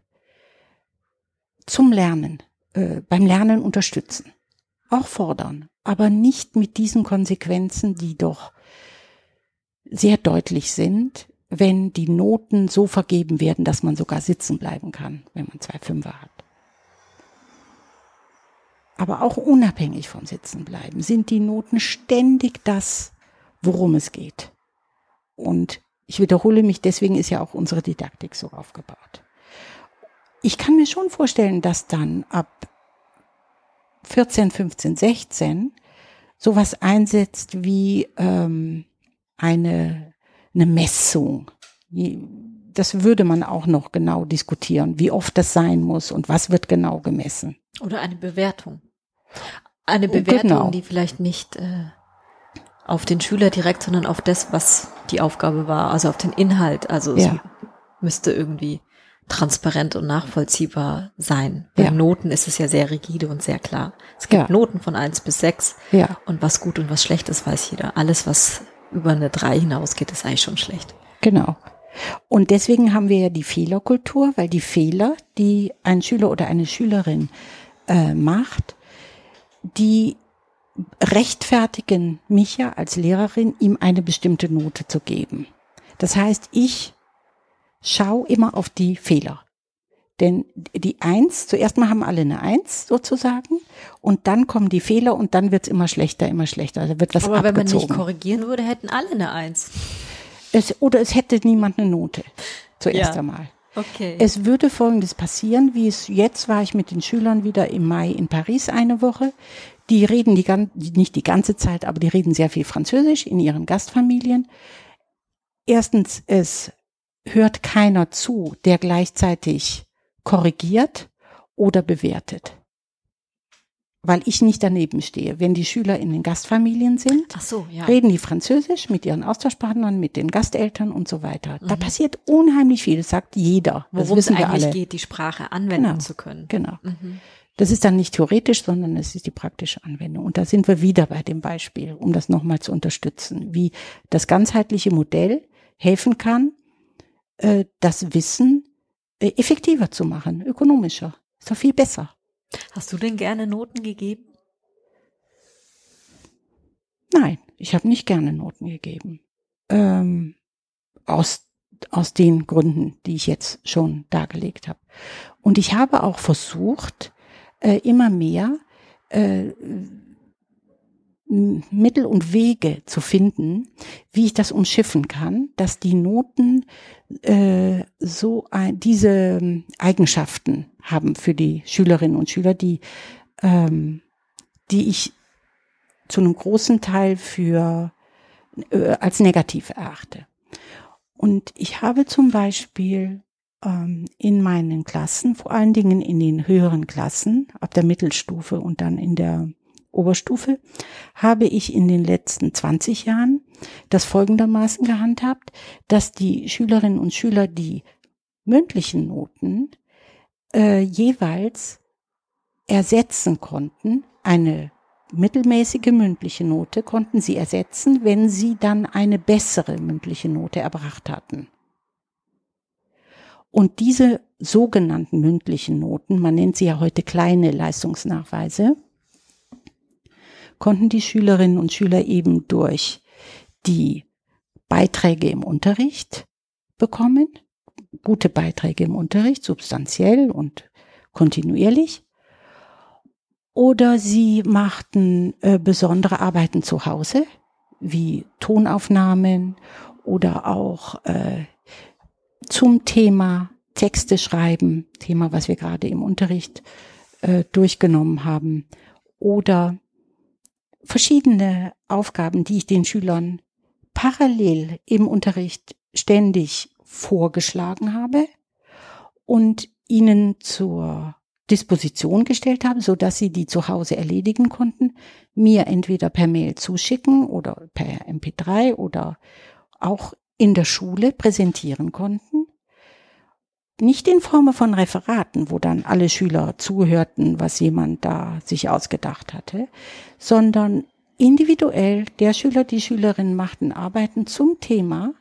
zum Lernen, äh, beim Lernen unterstützen. Auch fordern, aber nicht mit diesen Konsequenzen, die doch sehr deutlich sind, wenn die Noten so vergeben werden, dass man sogar sitzen bleiben kann, wenn man zwei Fünfer hat. aber auch unabhängig vom Sitzenbleiben, sind die Noten ständig das, worum es geht. Und ich wiederhole mich, deswegen ist ja auch unsere Didaktik so aufgebaut. Ich kann mir schon vorstellen, dass dann ab 14, 15, 16 sowas einsetzt wie ähm, eine, eine Messung. Das würde man auch noch genau diskutieren, wie oft das sein muss und was wird genau gemessen. Oder eine Bewertung. Eine Bewertung, genau. die vielleicht nicht äh, auf den Schüler direkt, sondern auf das, was die Aufgabe war, also auf den Inhalt. Also ja. es müsste irgendwie transparent und nachvollziehbar sein. Bei ja. Noten ist es ja sehr rigide und sehr klar. Es gibt ja. Noten von eins bis sechs ja. und was gut und was schlecht ist, weiß jeder. Alles, was über eine drei hinausgeht, ist eigentlich schon schlecht. Genau. Und deswegen haben wir ja die Fehlerkultur, weil die Fehler, die ein Schüler oder eine Schülerin äh, macht, die rechtfertigen mich ja als Lehrerin, ihm eine bestimmte Note zu geben. Das heißt, ich schau immer auf die Fehler. Denn die Eins, zuerst mal haben alle eine Eins sozusagen und dann kommen die Fehler und dann wird's immer schlechter, immer schlechter. Da wird was Aber abgezogen. wenn man nicht korrigieren würde, hätten alle eine Eins. Es, oder es hätte niemand eine Note zuerst ja. einmal. Okay. Es würde Folgendes passieren, wie es jetzt war ich mit den Schülern wieder im Mai in Paris eine Woche. Die reden die, nicht die ganze Zeit, aber die reden sehr viel Französisch in ihren Gastfamilien. Erstens, es hört keiner zu, der gleichzeitig korrigiert oder bewertet. Weil ich nicht daneben stehe. Wenn die Schüler in den Gastfamilien sind, so, ja. reden die Französisch mit ihren Austauschpartnern, mit den Gasteltern und so weiter. Mhm. Da passiert unheimlich viel, das sagt jeder. Worum es eigentlich alle. geht, die Sprache anwenden genau, zu können. Genau. Mhm. Das ist dann nicht theoretisch, sondern es ist die praktische Anwendung. Und da sind wir wieder bei dem Beispiel, um das nochmal zu unterstützen, wie das ganzheitliche Modell helfen kann, äh, das Wissen effektiver zu machen, ökonomischer. Ist doch viel besser. Hast du denn gerne Noten gegeben? Nein, ich habe nicht gerne Noten gegeben. Ähm, aus, aus den Gründen, die ich jetzt schon dargelegt habe. Und ich habe auch versucht, äh, immer mehr äh, Mittel und Wege zu finden, wie ich das umschiffen kann, dass die Noten äh, so ein, diese Eigenschaften haben für die Schülerinnen und Schüler, die, ähm, die ich zu einem großen Teil für äh, als negativ erachte. Und ich habe zum Beispiel ähm, in meinen Klassen, vor allen Dingen in den höheren Klassen, ab der Mittelstufe und dann in der Oberstufe, habe ich in den letzten 20 Jahren das folgendermaßen gehandhabt, dass die Schülerinnen und Schüler die mündlichen Noten äh, jeweils ersetzen konnten. Eine mittelmäßige mündliche Note konnten sie ersetzen, wenn sie dann eine bessere mündliche Note erbracht hatten. Und diese sogenannten mündlichen Noten, man nennt sie ja heute kleine Leistungsnachweise, konnten die Schülerinnen und Schüler eben durch die Beiträge im Unterricht bekommen, gute Beiträge im Unterricht, substanziell und kontinuierlich, oder sie machten äh, besondere Arbeiten zu Hause, wie Tonaufnahmen oder auch äh, zum Thema Texte schreiben, Thema, was wir gerade im Unterricht äh, durchgenommen haben, oder verschiedene Aufgaben, die ich den Schülern parallel im Unterricht ständig vorgeschlagen habe und ihnen zur Disposition gestellt habe, so dass sie die zu Hause erledigen konnten, mir entweder per Mail zuschicken oder per MP3 oder auch in der Schule präsentieren konnten. Nicht in Form von Referaten, wo dann alle Schüler zuhörten, was jemand da sich ausgedacht hatte, sondern individuell der Schüler, die Schülerin machten Arbeiten zum Thema,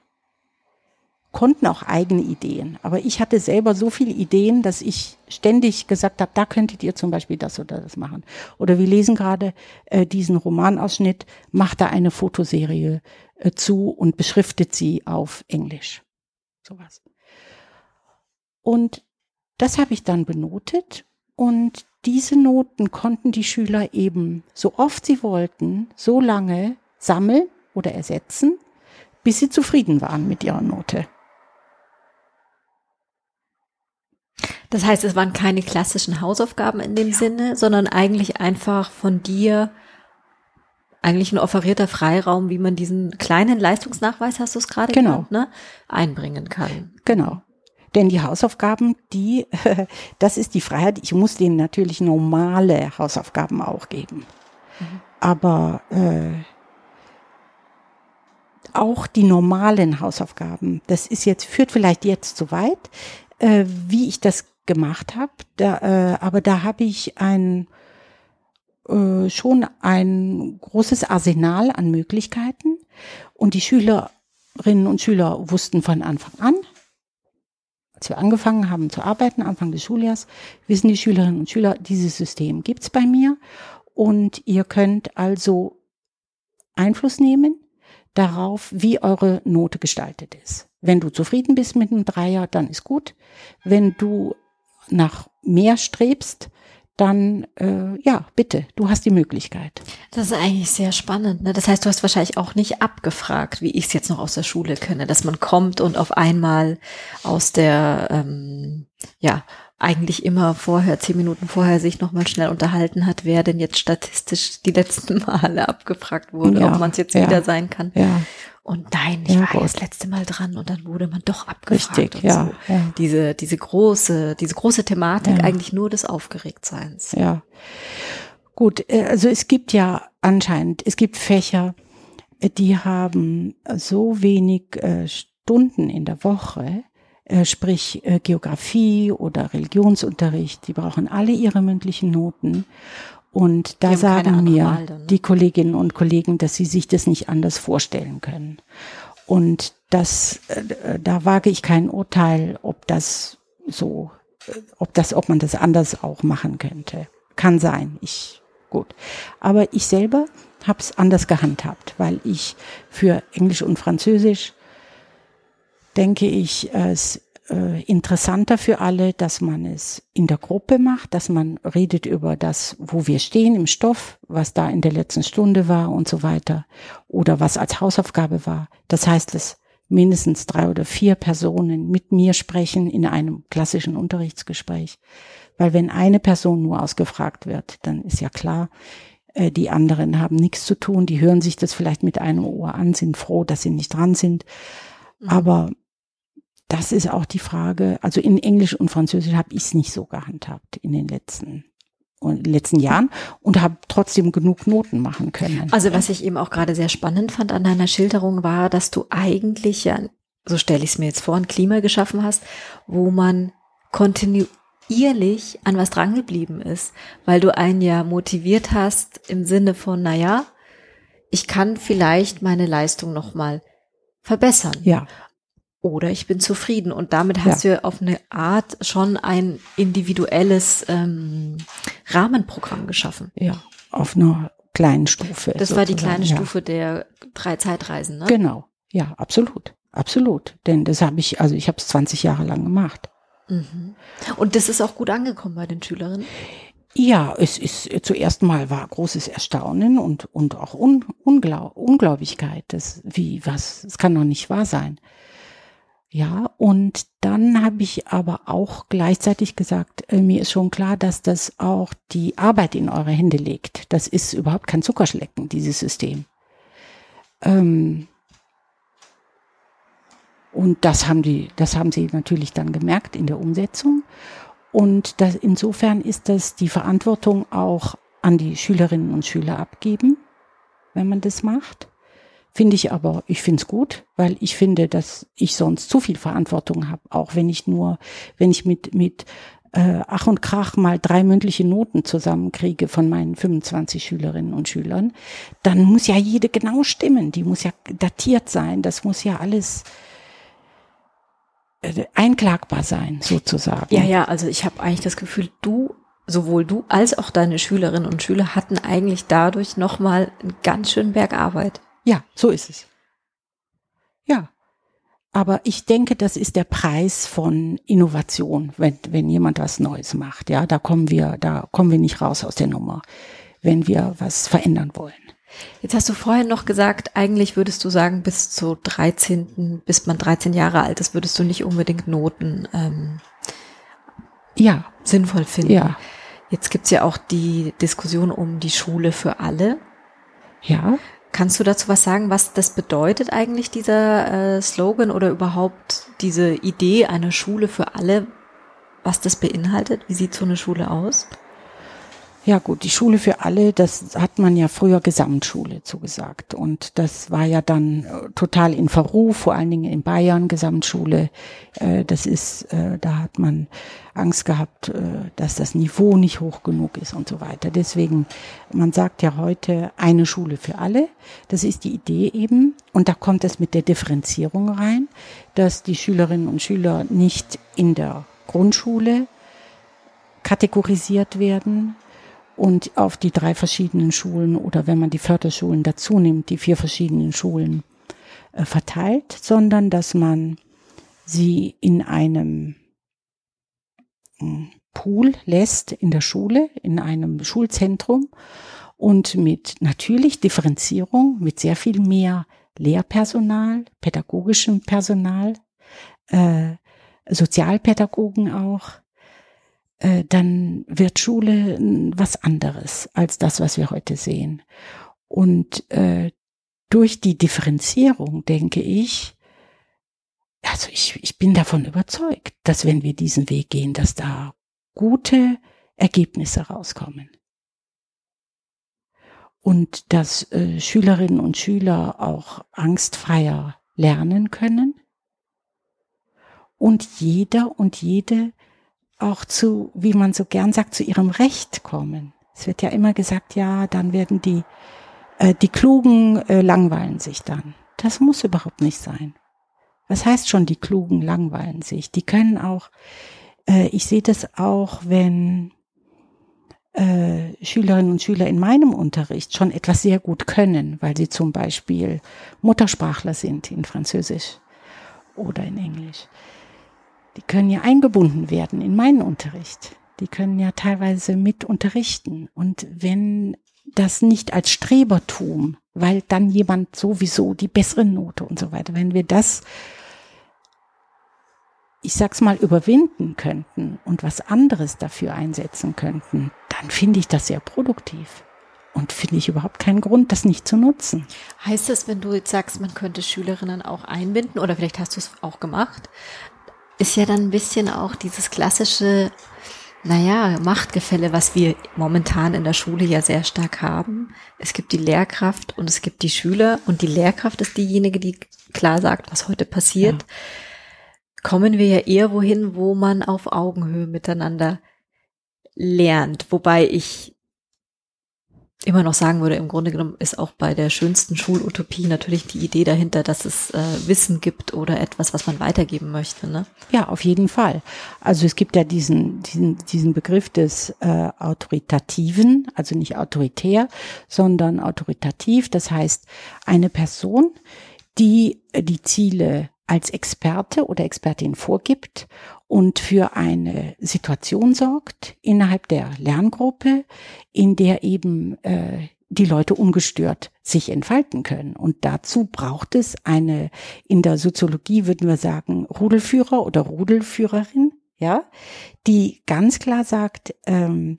konnten auch eigene Ideen. Aber ich hatte selber so viele Ideen, dass ich ständig gesagt habe, da könntet ihr zum Beispiel das oder das machen. Oder wir lesen gerade äh, diesen Romanausschnitt, macht da eine Fotoserie äh, zu und beschriftet sie auf Englisch. Sowas. Und das habe ich dann benotet und diese Noten konnten die Schüler eben so oft sie wollten, so lange sammeln oder ersetzen, bis sie zufrieden waren mit ihrer Note. Das heißt, es waren keine klassischen Hausaufgaben in dem ja. Sinne, sondern eigentlich einfach von dir eigentlich ein offerierter Freiraum, wie man diesen kleinen Leistungsnachweis, hast du es gerade genau. genannt, ne, einbringen kann. Genau. Denn die Hausaufgaben, die, das ist die Freiheit. Ich muss denen natürlich normale Hausaufgaben auch geben. Mhm. Aber äh, auch die normalen Hausaufgaben, das ist jetzt, führt vielleicht jetzt zu weit, äh, wie ich das gemacht habe. Da, äh, aber da habe ich ein äh, schon ein großes Arsenal an Möglichkeiten und die Schülerinnen und Schüler wussten von Anfang an, als wir angefangen haben zu arbeiten, Anfang des Schuljahres, wissen die Schülerinnen und Schüler, dieses System gibt's bei mir und ihr könnt also Einfluss nehmen darauf, wie eure Note gestaltet ist. Wenn du zufrieden bist mit einem Dreier, dann ist gut. Wenn du nach mehr strebst, dann äh, ja, bitte, du hast die Möglichkeit. Das ist eigentlich sehr spannend. Ne? Das heißt, du hast wahrscheinlich auch nicht abgefragt, wie ich es jetzt noch aus der Schule kenne, dass man kommt und auf einmal aus der, ähm, ja, eigentlich immer vorher, zehn Minuten vorher sich nochmal schnell unterhalten hat, wer denn jetzt statistisch die letzten Male abgefragt wurde, ja, ob man es jetzt ja, wieder sein kann. Ja. Und nein, ich ja, war Gott. das letzte Mal dran und dann wurde man doch abgefragt. Richtig, ja, so. ja. Diese, diese große, diese große Thematik ja. eigentlich nur des Aufgeregtseins. Ja. Gut, äh, also es gibt ja anscheinend, es gibt Fächer, die haben so wenig äh, Stunden in der Woche, äh, sprich Geografie oder Religionsunterricht, die brauchen alle ihre mündlichen Noten. Und da sagen mir Wahl, ne? die Kolleginnen und Kollegen, dass sie sich das nicht anders vorstellen können. Und das, äh, da wage ich kein Urteil, ob das so, äh, ob das, ob man das anders auch machen könnte. Kann sein. Ich, gut. Aber ich selber habe es anders gehandhabt, weil ich für Englisch und Französisch denke ich, es äh, interessanter für alle, dass man es in der Gruppe macht, dass man redet über das, wo wir stehen im Stoff, was da in der letzten Stunde war und so weiter oder was als Hausaufgabe war. Das heißt, dass mindestens drei oder vier Personen mit mir sprechen in einem klassischen Unterrichtsgespräch. Weil wenn eine Person nur ausgefragt wird, dann ist ja klar, äh, die anderen haben nichts zu tun, die hören sich das vielleicht mit einem Ohr an, sind froh, dass sie nicht dran sind. Mhm. Aber das ist auch die Frage, also in Englisch und Französisch habe ich es nicht so gehandhabt in den letzten den letzten Jahren und habe trotzdem genug Noten machen können. Also was ich eben auch gerade sehr spannend fand an deiner Schilderung war, dass du eigentlich ja, so stelle ich es mir jetzt vor, ein Klima geschaffen hast, wo man kontinuierlich an was drangeblieben ist, weil du einen ja motiviert hast im Sinne von, naja, ich kann vielleicht meine Leistung nochmal verbessern. Ja oder ich bin zufrieden. Und damit hast ja. du auf eine Art schon ein individuelles ähm, Rahmenprogramm geschaffen. Ja, auf einer kleinen Stufe. Das sozusagen. war die kleine ja. Stufe der drei Zeitreisen, ne? Genau, ja, absolut. Absolut. Denn das habe ich, also ich habe es 20 Jahre lang gemacht. Mhm. Und das ist auch gut angekommen bei den Schülerinnen? Ja, es ist zuerst mal war großes Erstaunen und, und auch Un, Unglaub, Ungläubigkeit. Das, wie, was, es kann doch nicht wahr sein. Ja, und dann habe ich aber auch gleichzeitig gesagt, äh, mir ist schon klar, dass das auch die Arbeit in eure Hände legt. Das ist überhaupt kein Zuckerschlecken, dieses System. Ähm, und das haben die, das haben sie natürlich dann gemerkt in der Umsetzung. Und das, insofern ist das die Verantwortung auch an die Schülerinnen und Schüler abgeben, wenn man das macht. Finde ich aber, ich finde es gut, weil ich finde, dass ich sonst zu viel Verantwortung habe, auch wenn ich nur, wenn ich mit, mit äh, Ach und Krach mal drei mündliche Noten zusammenkriege von meinen 25 Schülerinnen und Schülern, dann muss ja jede genau stimmen, die muss ja datiert sein, das muss ja alles äh, einklagbar sein, sozusagen. Ja, ja, also ich habe eigentlich das Gefühl, du sowohl du als auch deine Schülerinnen und Schüler hatten eigentlich dadurch nochmal einen ganz schönen Berg Arbeit. Ja, so ist es. Ja. Aber ich denke, das ist der Preis von Innovation, wenn, wenn jemand was Neues macht. Ja, da kommen wir, da kommen wir nicht raus aus der Nummer, wenn wir was verändern wollen. Jetzt hast du vorhin noch gesagt, eigentlich würdest du sagen, bis zu 13., bis man 13 Jahre alt ist, würdest du nicht unbedingt Noten ähm, ja. sinnvoll finden. Ja. Jetzt gibt's ja auch die Diskussion um die Schule für alle. Ja. Kannst du dazu was sagen, was das bedeutet eigentlich, dieser äh, Slogan oder überhaupt diese Idee einer Schule für alle, was das beinhaltet? Wie sieht so eine Schule aus? Ja gut, die Schule für alle, das hat man ja früher Gesamtschule zugesagt. Und das war ja dann äh, total in Verruf, vor allen Dingen in Bayern, Gesamtschule. Äh, das ist, äh, da hat man Angst gehabt, dass das Niveau nicht hoch genug ist und so weiter. Deswegen, man sagt ja heute eine Schule für alle. Das ist die Idee eben. Und da kommt es mit der Differenzierung rein, dass die Schülerinnen und Schüler nicht in der Grundschule kategorisiert werden, und auf die drei verschiedenen Schulen oder wenn man die Förderschulen dazu nimmt, die vier verschiedenen Schulen äh, verteilt, sondern dass man sie in einem hm, Pool lässt in der Schule, in einem Schulzentrum und mit natürlich Differenzierung, mit sehr viel mehr Lehrpersonal, pädagogischem Personal, äh, Sozialpädagogen auch, äh, dann wird Schule was anderes als das, was wir heute sehen. Und äh, durch die Differenzierung denke ich, also ich, ich bin davon überzeugt, dass wenn wir diesen Weg gehen, dass da gute Ergebnisse rauskommen. Und dass äh, Schülerinnen und Schüler auch angstfreier lernen können. Und jeder und jede auch zu, wie man so gern sagt, zu ihrem Recht kommen. Es wird ja immer gesagt, ja, dann werden die, äh, die Klugen äh, langweilen sich dann. Das muss überhaupt nicht sein. Was heißt schon, die Klugen langweilen sich? Die können auch, äh, ich sehe das auch, wenn äh, Schülerinnen und Schüler in meinem Unterricht schon etwas sehr gut können, weil sie zum Beispiel Muttersprachler sind in Französisch oder in Englisch die können ja eingebunden werden in meinen Unterricht. Die können ja teilweise mit unterrichten. Und wenn das nicht als Strebertum, weil dann jemand sowieso die bessere Note und so weiter, wenn wir das, ich sag's mal, überwinden könnten und was anderes dafür einsetzen könnten, dann finde ich das sehr produktiv. Und finde ich überhaupt keinen Grund, das nicht zu nutzen. Heißt das, wenn du jetzt sagst, man könnte Schülerinnen auch einbinden, oder vielleicht hast du es auch gemacht, ist ja dann ein bisschen auch dieses klassische, naja, Machtgefälle, was wir momentan in der Schule ja sehr stark haben. Es gibt die Lehrkraft und es gibt die Schüler und die Lehrkraft ist diejenige, die klar sagt, was heute passiert. Ja. Kommen wir ja eher wohin, wo man auf Augenhöhe miteinander lernt. Wobei ich immer noch sagen würde, im Grunde genommen ist auch bei der schönsten Schulutopie natürlich die Idee dahinter, dass es äh, Wissen gibt oder etwas, was man weitergeben möchte. Ne? Ja, auf jeden Fall. Also es gibt ja diesen, diesen, diesen Begriff des äh, Autoritativen, also nicht autoritär, sondern autoritativ. Das heißt, eine Person, die die Ziele als Experte oder Expertin vorgibt und für eine Situation sorgt innerhalb der Lerngruppe, in der eben äh, die Leute ungestört sich entfalten können. Und dazu braucht es eine, in der Soziologie würden wir sagen, Rudelführer oder Rudelführerin, ja, die ganz klar sagt, ähm,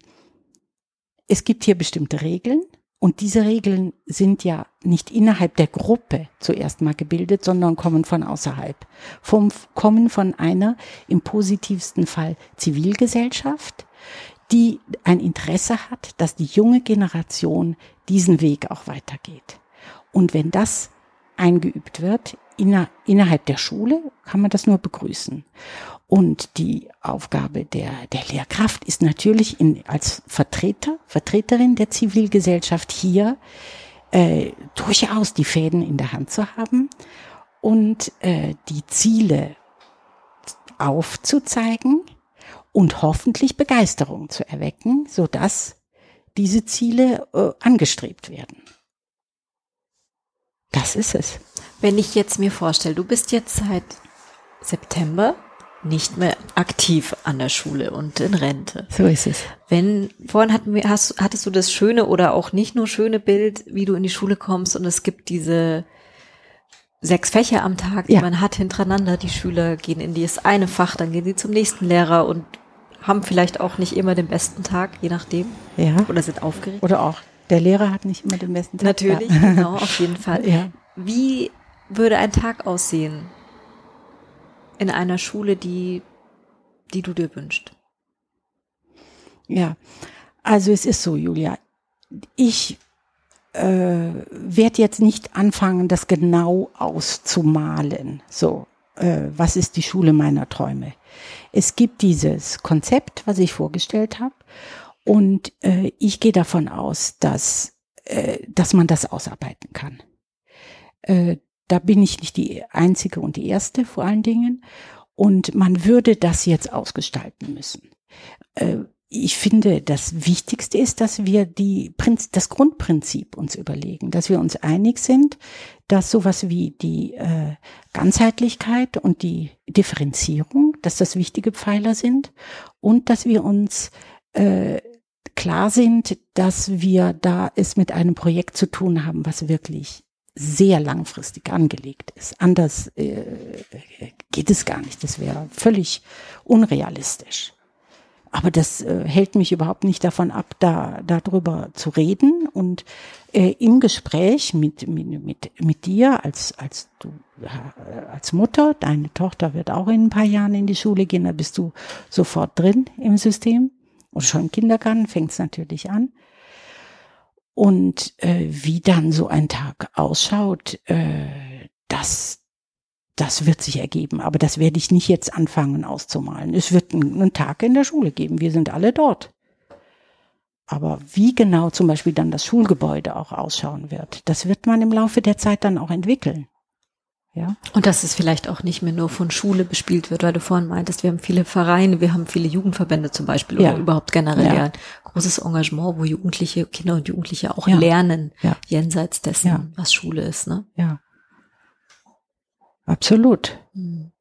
es gibt hier bestimmte Regeln und diese Regeln sind ja nicht innerhalb der Gruppe zuerst mal gebildet, sondern kommen von außerhalb. Vom, kommen von einer im positivsten Fall Zivilgesellschaft, die ein Interesse hat, dass die junge Generation diesen Weg auch weitergeht. Und wenn das eingeübt wird inner, innerhalb der Schule, kann man das nur begrüßen. Und die Aufgabe der, der Lehrkraft ist natürlich in, als Vertreter, Vertreterin der Zivilgesellschaft hier äh, durchaus die Fäden in der Hand zu haben und äh, die Ziele aufzuzeigen und hoffentlich Begeisterung zu erwecken, so dass diese Ziele äh, angestrebt werden. Das ist es. Wenn ich jetzt mir vorstelle, du bist jetzt seit September nicht mehr aktiv an der Schule und in Rente. So ist es. Wenn, vorhin hatten wir, hast, hattest du das schöne oder auch nicht nur schöne Bild, wie du in die Schule kommst und es gibt diese sechs Fächer am Tag, die ja. man hat hintereinander. Die Schüler gehen in das eine Fach, dann gehen sie zum nächsten Lehrer und haben vielleicht auch nicht immer den besten Tag, je nachdem. Ja. Oder sind aufgeregt. Oder auch der Lehrer hat nicht immer den besten Tag. Natürlich, ja. genau, auf jeden Fall. Ja. Wie würde ein Tag aussehen in einer Schule, die, die du dir wünschst? Ja, also es ist so, Julia. Ich äh, werde jetzt nicht anfangen, das genau auszumalen. So, äh, was ist die Schule meiner Träume? Es gibt dieses Konzept, was ich vorgestellt habe, und äh, ich gehe davon aus, dass, äh, dass man das ausarbeiten kann. Da bin ich nicht die einzige und die erste vor allen Dingen. Und man würde das jetzt ausgestalten müssen. Äh, ich finde, das Wichtigste ist, dass wir die, das Grundprinzip uns überlegen, dass wir uns einig sind, dass sowas wie die äh, Ganzheitlichkeit und die Differenzierung, dass das wichtige Pfeiler sind und dass wir uns äh, klar sind, dass wir da es mit einem Projekt zu tun haben, was wirklich sehr langfristig angelegt ist. Anders äh, geht es gar nicht. Das wäre völlig unrealistisch. Aber das äh, hält mich überhaupt nicht davon ab, da darüber zu reden und äh, im Gespräch mit, mit, mit, mit dir als, als du äh, als Mutter, deine Tochter wird auch in ein paar Jahren in die Schule gehen, da bist du sofort drin im System. Und schon im Kindergarten fängt es natürlich an. Und äh, wie dann so ein Tag ausschaut, äh, das, das wird sich ergeben. Aber das werde ich nicht jetzt anfangen auszumalen. Es wird einen Tag in der Schule geben. Wir sind alle dort. Aber wie genau zum Beispiel dann das Schulgebäude auch ausschauen wird, das wird man im Laufe der Zeit dann auch entwickeln. Ja. Und dass es vielleicht auch nicht mehr nur von Schule bespielt wird, weil du vorhin meintest, wir haben viele Vereine, wir haben viele Jugendverbände zum Beispiel ja. oder überhaupt generell ja. ein großes Engagement, wo Jugendliche, Kinder und Jugendliche auch ja. lernen, jenseits dessen, was Schule ist. Ne? Ja. Absolut. Hm.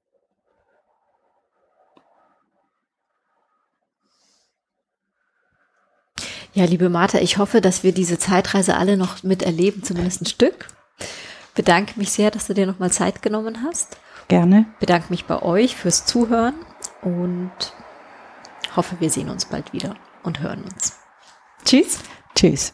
Ja, liebe Martha, ich hoffe, dass wir diese Zeitreise alle noch miterleben, zumindest ein Stück bedanke mich sehr, dass du dir nochmal Zeit genommen hast. Gerne. Bedanke mich bei euch fürs Zuhören und hoffe, wir sehen uns bald wieder und hören uns. Tschüss. Tschüss.